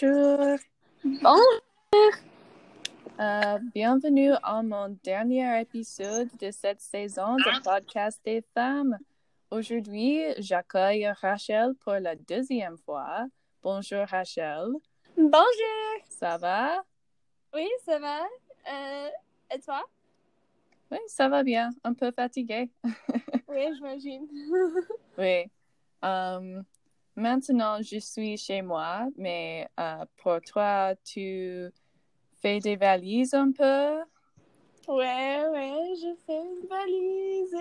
Bonjour. Bonjour. Euh, bienvenue à mon dernier épisode de cette saison de podcast des femmes. Aujourd'hui, j'accueille Rachel pour la deuxième fois. Bonjour Rachel. Bonjour. Ça va? Oui, ça va. Euh, et toi? Oui, ça va bien. Un peu fatiguée. oui, j'imagine. oui. Um, Maintenant, je suis chez moi, mais euh, pour toi, tu fais des valises un peu? Ouais, ouais, je fais une valise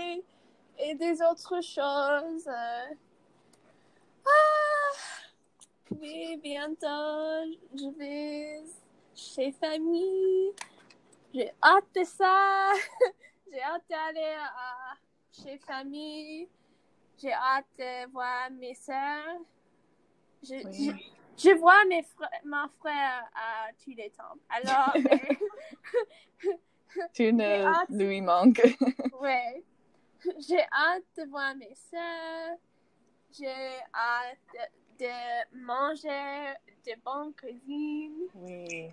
et, des autres choses. Ah! Oui, bientôt, je vais chez famille. J'ai hâte de ça. J'ai hâte d'aller chez famille. J'ai hâte de voir mes soeurs. Je, je, vois mes mon frère à tous les temps. Alors, tu ne lui manques. oui. J'ai hâte de voir mes soeurs. J'ai hâte de, manger de bonnes cuisines. Oui.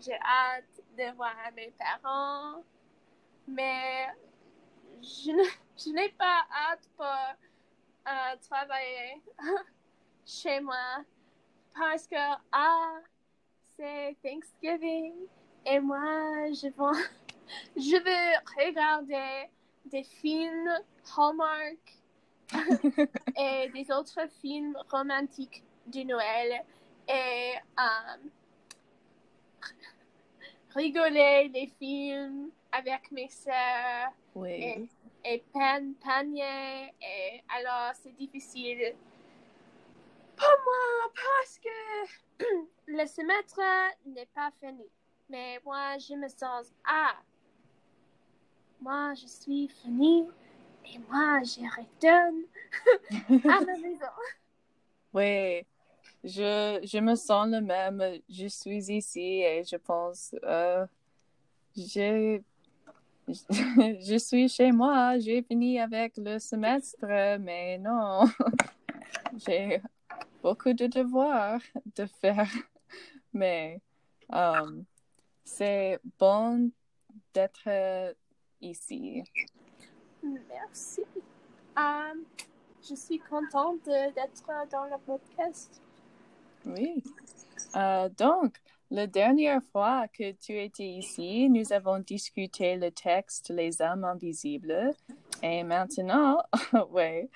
J'ai hâte de voir mes parents. Mais je n'ai pas hâte pour travailler chez moi parce que ah, c'est Thanksgiving et moi je veux, je veux regarder des films Hallmark et des autres films romantiques de Noël et um, rigoler les films avec mes soeurs. Oui et panier et alors c'est difficile pour moi parce que le semestre n'est pas fini. Mais moi, je me sens, ah, moi, je suis fini et moi, je retourne à ma maison. Oui, je, je me sens le même. Je suis ici et je pense, euh, je suis chez moi, j'ai fini avec le semestre, mais non, j'ai beaucoup de devoirs de faire. Mais um, c'est bon d'être ici. Merci. Um, je suis contente d'être dans le podcast. Oui. Uh, donc, la dernière fois que tu étais ici, nous avons discuté le texte Les âmes invisibles. Et maintenant, ouais,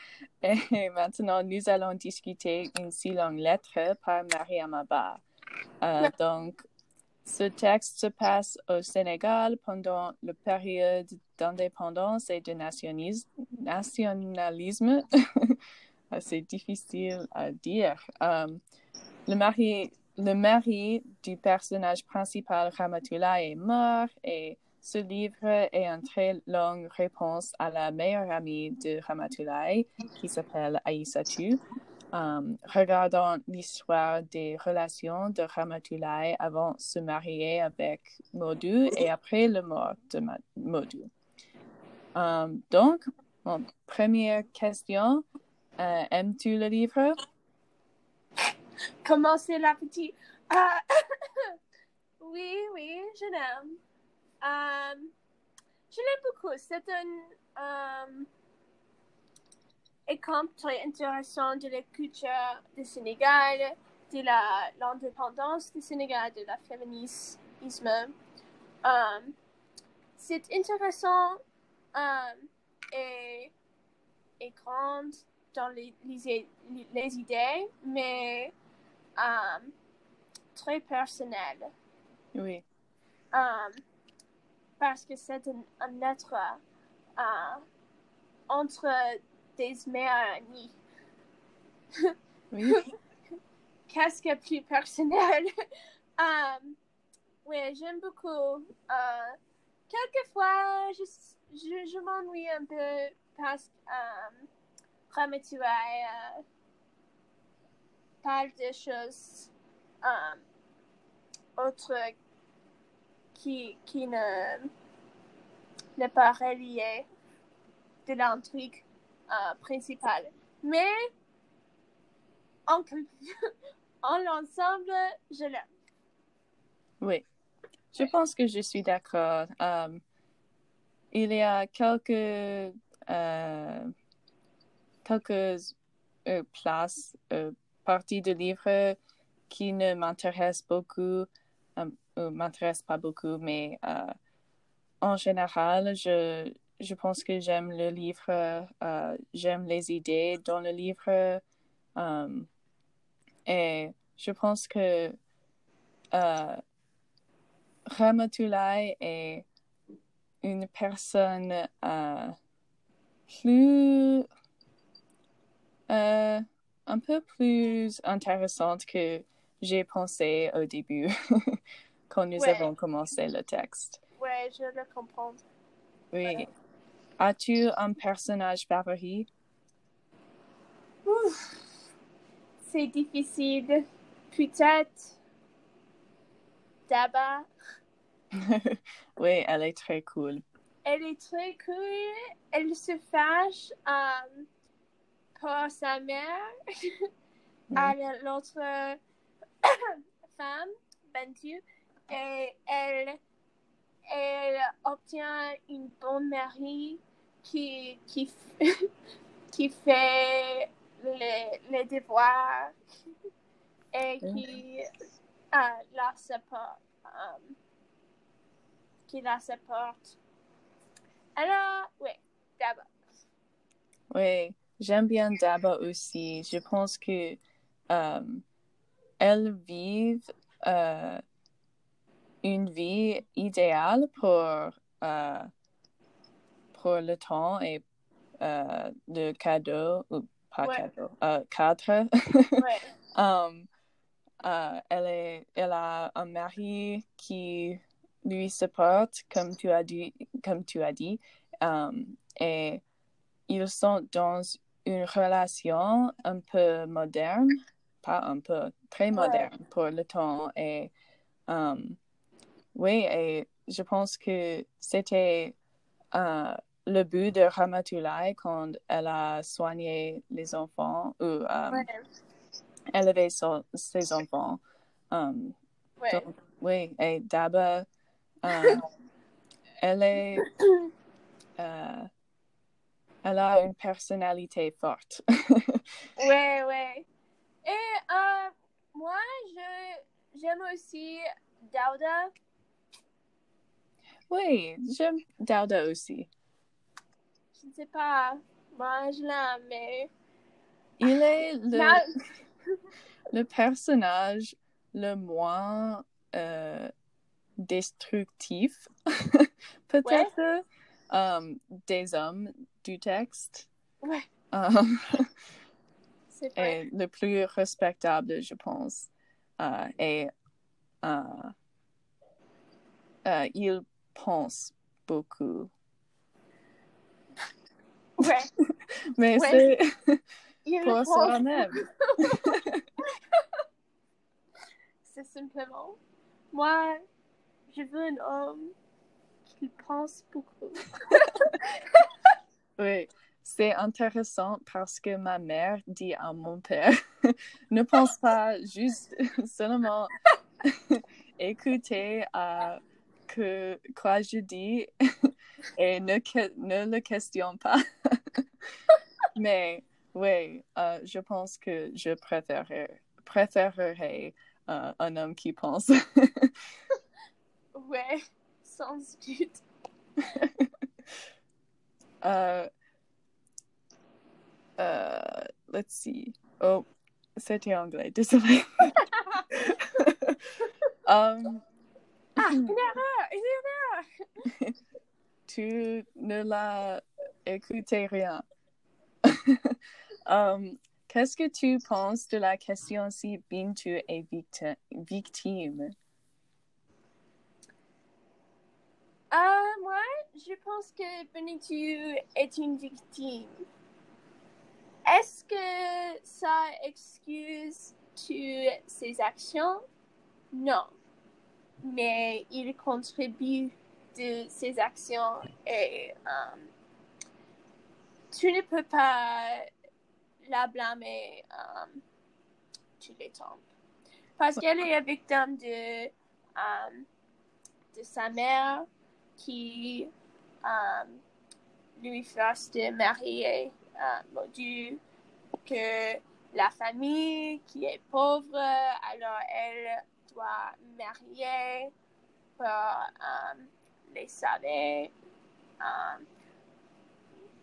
et maintenant nous allons discuter une si longue lettre par Mariam Abba. Euh, donc, ce texte se passe au Sénégal pendant la période d'indépendance et de nationalisme. C'est difficile à dire. Euh, le mari le mari du personnage principal, Ramatullah, est mort et ce livre est une très longue réponse à la meilleure amie de Ramatullah qui s'appelle Aïssatou. Um, regardant l'histoire des relations de Ramatullah avant de se marier avec Modou et après la mort de Modou. Um, donc, première question, euh, aimes-tu le livre? Comment c'est la petite? Ah, oui, oui, je l'aime. Um, je l'aime beaucoup. C'est un um, exemple très intéressant de la culture du Sénégal, de l'indépendance du Sénégal, de la féminisme. Um, c'est intéressant et, et grand dans les, les idées, mais um, très personnel. Oui. Um, parce que c'est un, un, être uh, entre des meilleurs amis. Oui. Qu'est-ce que plus personnel? um, oui, j'aime beaucoup. Uh, quelquefois, je, je, je m'ennuie un peu parce que um, uh, parle des choses um, autres qui, qui ne n'est pas relié de l'intrigue uh, principale. Mais en, en l'ensemble, je l'aime. Oui, je pense que je suis d'accord. Um, il y a quelques, euh, quelques euh, places, euh, parties de livres qui ne m'intéressent beaucoup, euh, m'intéressent pas beaucoup, mais euh, en général, je, je pense que j'aime le livre, euh, j'aime les idées dans le livre. Et je pense que euh, est une personne plus un peu plus intéressante que j'ai pensé au début quand nous Ouais. avons commencé le texte. Ouais, je le comprends. Oui. As-tu un personnage favori? C'est difficile. Peut-être Daba. oui, elle est très cool. Elle est très cool. Elle se fâche euh, pour sa mère à l'autre femme, Bentu, et elle, elle obtient une bonne mari qui, qui, qui fait les, les devoirs et qui euh, la supporte. euh, qui la supporte. Alors, oui, d'abord. Oui, j'aime bien Daba aussi. Je pense que euh, elles vivent euh, une vie idéale pour, euh, pour le temps et euh, le cadeau, ou pas Ouais. cadeau, euh, cadre. Ouais, Um, euh, elle, est, elle a un mari qui lui supporte, comme tu as dit, comme tu as dit um, et ils sont dans une relation un peu moderne, pas un peu, très Ouais. moderne pour le temps. Et um, oui, et je pense que c'était euh, le but de Ramatulai quand elle a soigné les enfants ou ouais, élevé son- ses enfants. Um, ouais. donc, oui, et Daba, elle est, euh, elle a une personnalité forte. Ouais, ouais. Et euh, moi, je j'aime aussi Dauda. oui, j'aime Dauda aussi. Je ne sais pas, moi je l'aime, mais Il est le, le personnage le moins euh, destructif, peut-être, um, des hommes du texte. ouais, Um, est le plus respectable, je pense. Euh, et euh, euh, il pense beaucoup. Ouais, Mais Ouais. c'est il pour soi-même. C'est simplement. Moi, je veux un homme qui pense beaucoup. Oui, c'est intéressant parce que ma mère dit à mon père, ne pense pas juste seulement écouter à que quoi je dis et ne, que- ne le questionne pas. Mais oui, euh, je pense que je préférerais, préférerais euh, un homme qui pense. Ouais, sans doute. Euh, euh, let's see. Oh, c'était anglais, désolé. Um, Ah, une erreur, une erreur. tu ne l'as écouté rien. Um, Qu'est-ce que tu penses de la question si Bintu est victi- victime? Euh, moi, je pense que Benitu est une victime. Est-ce que ça excuse toutes ses actions? Non. Mais il contribue de ses actions et euh, tu ne peux pas la blâmer euh, tous les temps. Parce qu'elle est victime de, um, de sa mère qui um, lui force de marier uh, Modu, que la famille qui est pauvre, alors elle doit marier pour um, les sauver. Um,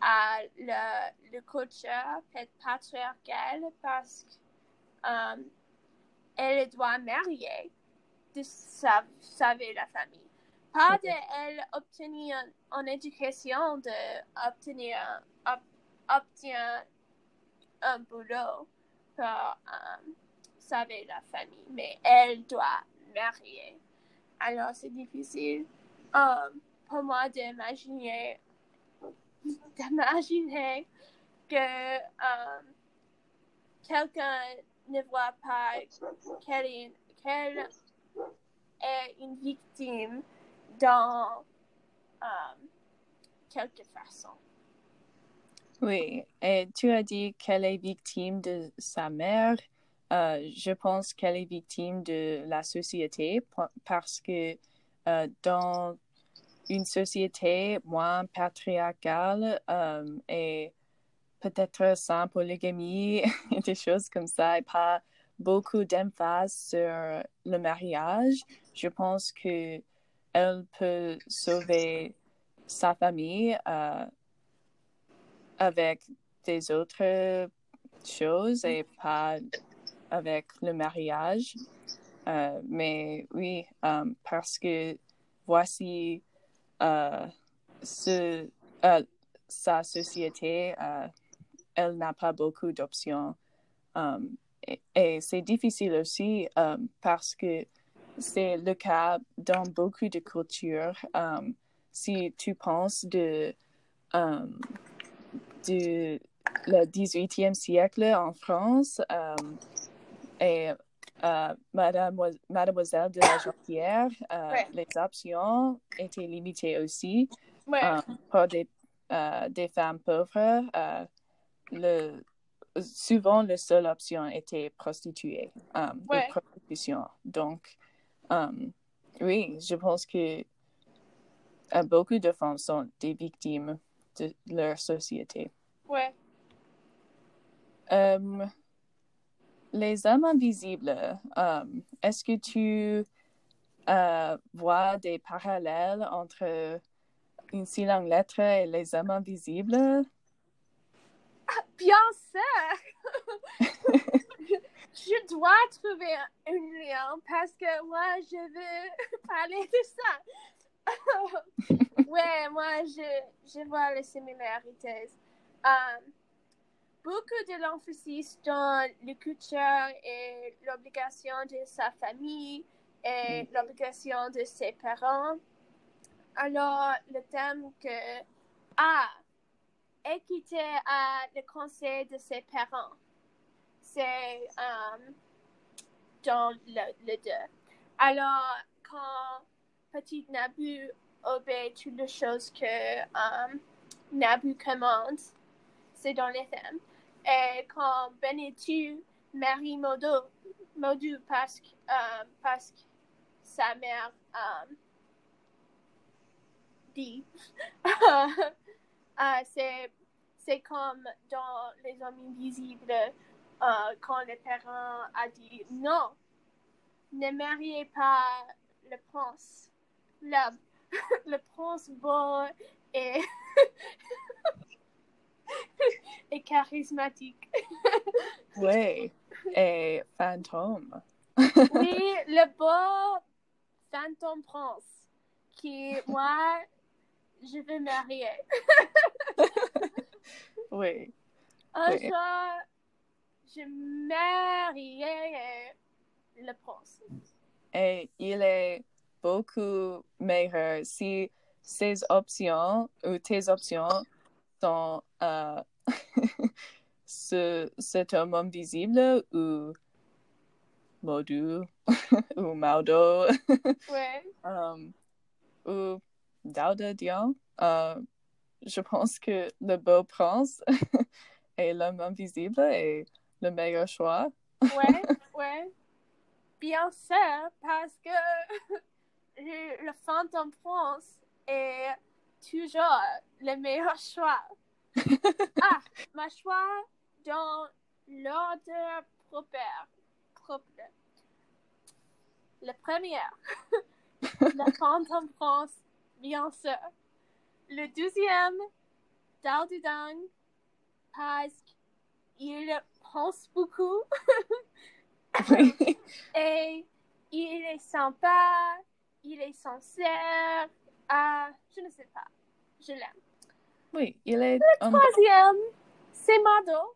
à le, le culture patriarcal parce qu'elle um, doit marier de sauver la famille. Pas de elle obtenir une éducation, de obtenir, obtenir un boulot pour um, sauver la famille, mais elle doit marier. Alors c'est difficile um, pour moi d'imaginer d'imaginer que um, quelqu'un ne voit pas qu'elle est, une victime dans um, quelque façon. Oui, et tu as dit qu'elle est victime de sa mère. Euh, je pense qu'elle est victime de la société parce que euh, dans une société moins patriarcale euh, et peut-être sans polygamie des choses comme ça et pas beaucoup d'emphase sur le mariage, je pense que elle peut sauver sa famille euh, avec des autres choses et pas avec le mariage. Euh, mais oui, parce que voici euh, euh, sa société, euh, elle n'a pas beaucoup d'options. Et, c'est difficile aussi parce que c'est le cas dans beaucoup de cultures. Um, si tu penses de, du le 18e siècle en France et euh, Mademoiselle de la Jonquière, euh, les options étaient limitées aussi euh, pour des, des, femmes pauvres. le, souvent, la seule option était prostituée, ouais. prostitution. Donc, oui, je pense que beaucoup de femmes sont des victimes de leur société. Ouais. Les hommes invisibles, um, est-ce que tu uh, vois des parallèles entre une si longue lettre et les hommes invisibles? Ah, bien sûr! je dois trouver un lien parce que moi, je veux parler de ça. ouais, moi, je, je vois les similarités. Um, beaucoup de l'emphasis dans la culture et l'obligation de sa famille et mm. l'obligation de ses parents. Alors, le thème que ah, écouter à le conseil de ses parents, c'est um, dans le, le deux. Alors, quand petit Nabu obéit toutes les choses que um, Nabu commande, c'est dans les thèmes. Et quand Benetu marie Modo, Modu parce que, euh, parce que sa mère euh, dit, euh, c'est, c'est comme dans Les Hommes Invisibles, quand le parent a dit non, ne mariez pas le prince. Le, le prince beau et et charismatique. oui, et fantôme. oui, le beau fantôme prince qui, moi, je veux marier. oui. Un jour, je marierai le prince. Et il est beaucoup meilleur si ses options ou tes options sont euh, ce, cet homme invisible ou Modu ou Maudo ouais. um, ou Dauda Dion. Uh, je pense que le beau prince et l'homme invisible est le meilleur choix. ouais, ouais. bien sûr, parce que le, fantôme prince est toujours le meilleur choix. ah, ma choix dans l'ordre propre. propre. Le premier, le fantôme prince, bien sûr. Le deuxième, Daldudang, parce qu'il pense beaucoup. Et il est sympa, il est sincère. Ah, je ne sais pas. Je l'aime. Oui, il est. Le troisième, c'est Mado.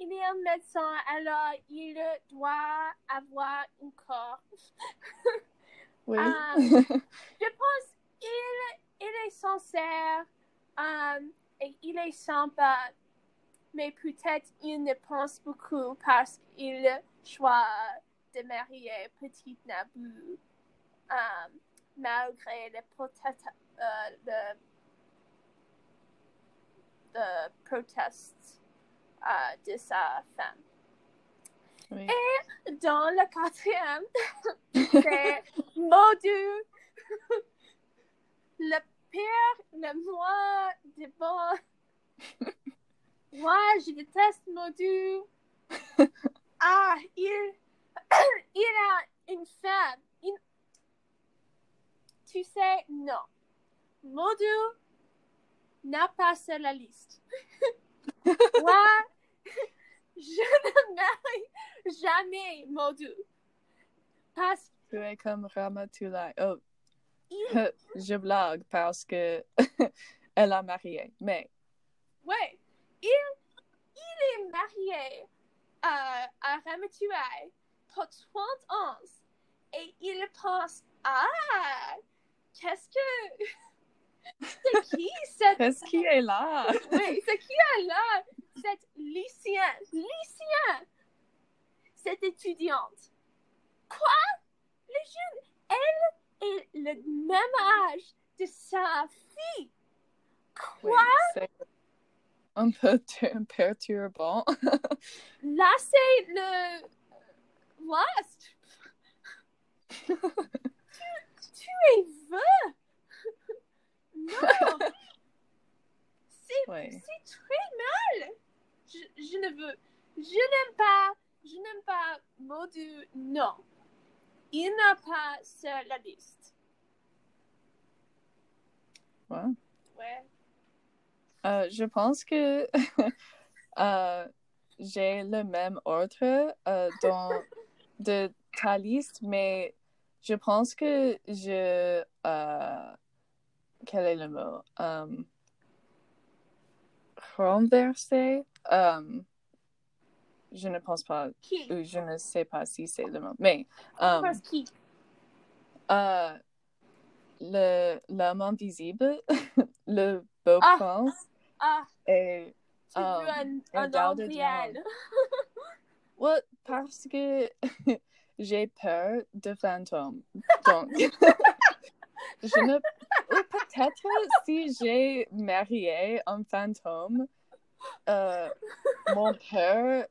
Il est un médecin, alors il doit avoir un corps. Oui. Um, je pense qu'il il est sincère um, et il est sympa, mais peut-être il ne pense beaucoup parce qu'il choisit de marier Petite Naboo um, malgré les protestes, euh, le, le proteste euh, de sa femme. Oui. Et dans le quatrième, c'est Modu, le pire, le moins de bon. Moi, je déteste Modu. Ah, il, il a une femme. Il- Tu sais, non. Modu n'a pas sur la liste. Moi, je ne marie jamais Modu. Parce Tu es comme. Oh, je blague parce que elle a marié. Mais Ouais, il, il est marié euh, à Ramatuai pour 30 ans et il pense Ah, qu'est-ce que. C'est qui cette. qu'est-ce qui est là? Oui, c'est qui est là Cette lycéenne. Lycéenne Cette étudiante? Quoi? Le jeune. Elle est le même âge de sa fille. Quoi? Un peu tu- perturbant. Là, c'est le Lost. tu, tu es vieux. Non. C'est très mal. Je, je ne veux. Je n'aime pas. Je n'aime pas Modu. Non. Il n'a pas sur la liste. Ouais. Ouais. Euh, je pense que euh, j'ai le même ordre euh, dans de ta liste, mais je pense que je quel est le mot? Um, renversé? Um, je ne pense pas, Qui? ou je ne sais pas si c'est le mot, mais um, Parce qui? le l'homme invisible, le beau Ah. prince Ah, et tu veux Um, un, et un de. Ouais, parce que j'ai peur de fantômes. Donc, je ne. ou peut-être si j'ai marié un fantôme, euh, mon peur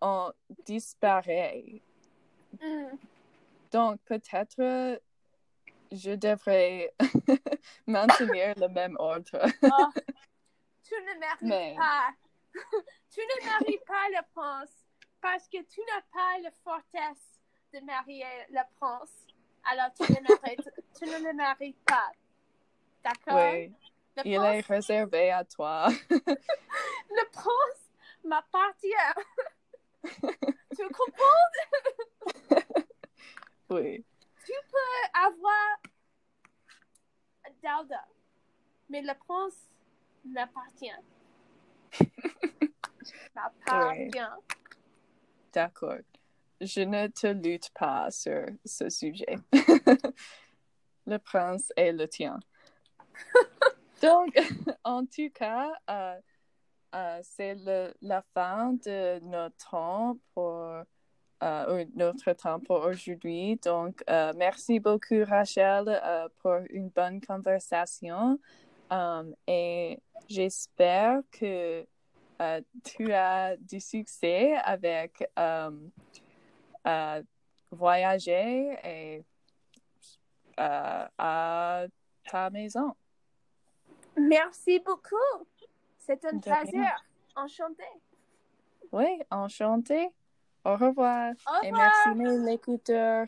en disparaît. Hmm. Donc, peut-être je devrais maintenir le même ordre. Oh, tu ne mérites Mais- pas. tu ne mérites pas le prince parce que tu n'as pas la fortesse de marier le prince. Alors tu ne mérites, tu ne le mérites pas. D'accord? Oui, Le il est réservé à toi. le prince m'appartient. tu comprends? Oui, Tu peux avoir Dauda, mais le prince m'appartient. m'appartient. d'accord. Je ne te lutte pas sur ce sujet. le prince est le tien. Donc, en tout cas, euh, euh, c'est la fin de notre temps pour euh, notre temps pour aujourd'hui. Donc, euh, merci beaucoup, Rachel, euh, pour une bonne conversation. Um, et j'espère que tu as du succès avec um, voyager et à ta maison. Merci beaucoup. C'est un De plaisir. Enchanté. Oui, enchanté. Au revoir. Au Et merci l'écouteur.